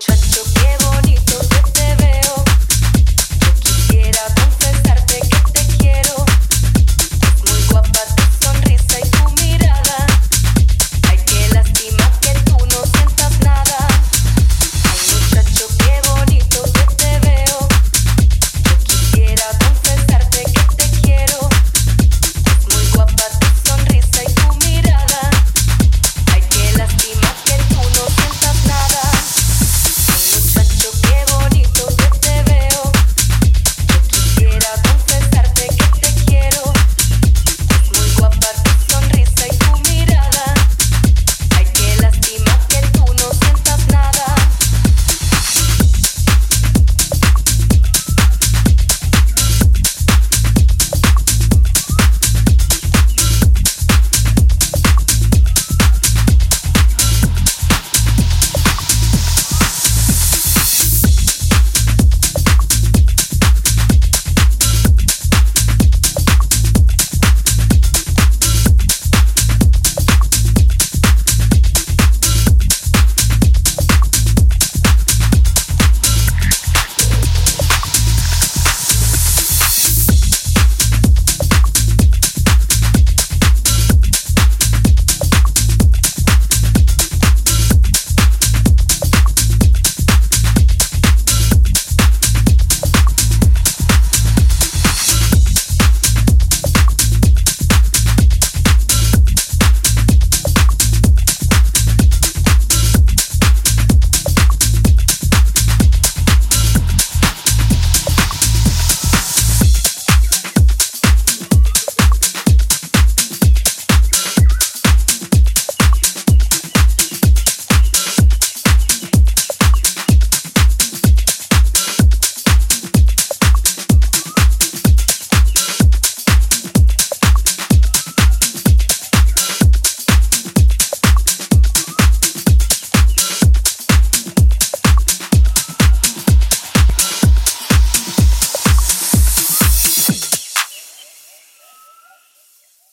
Check muchacho,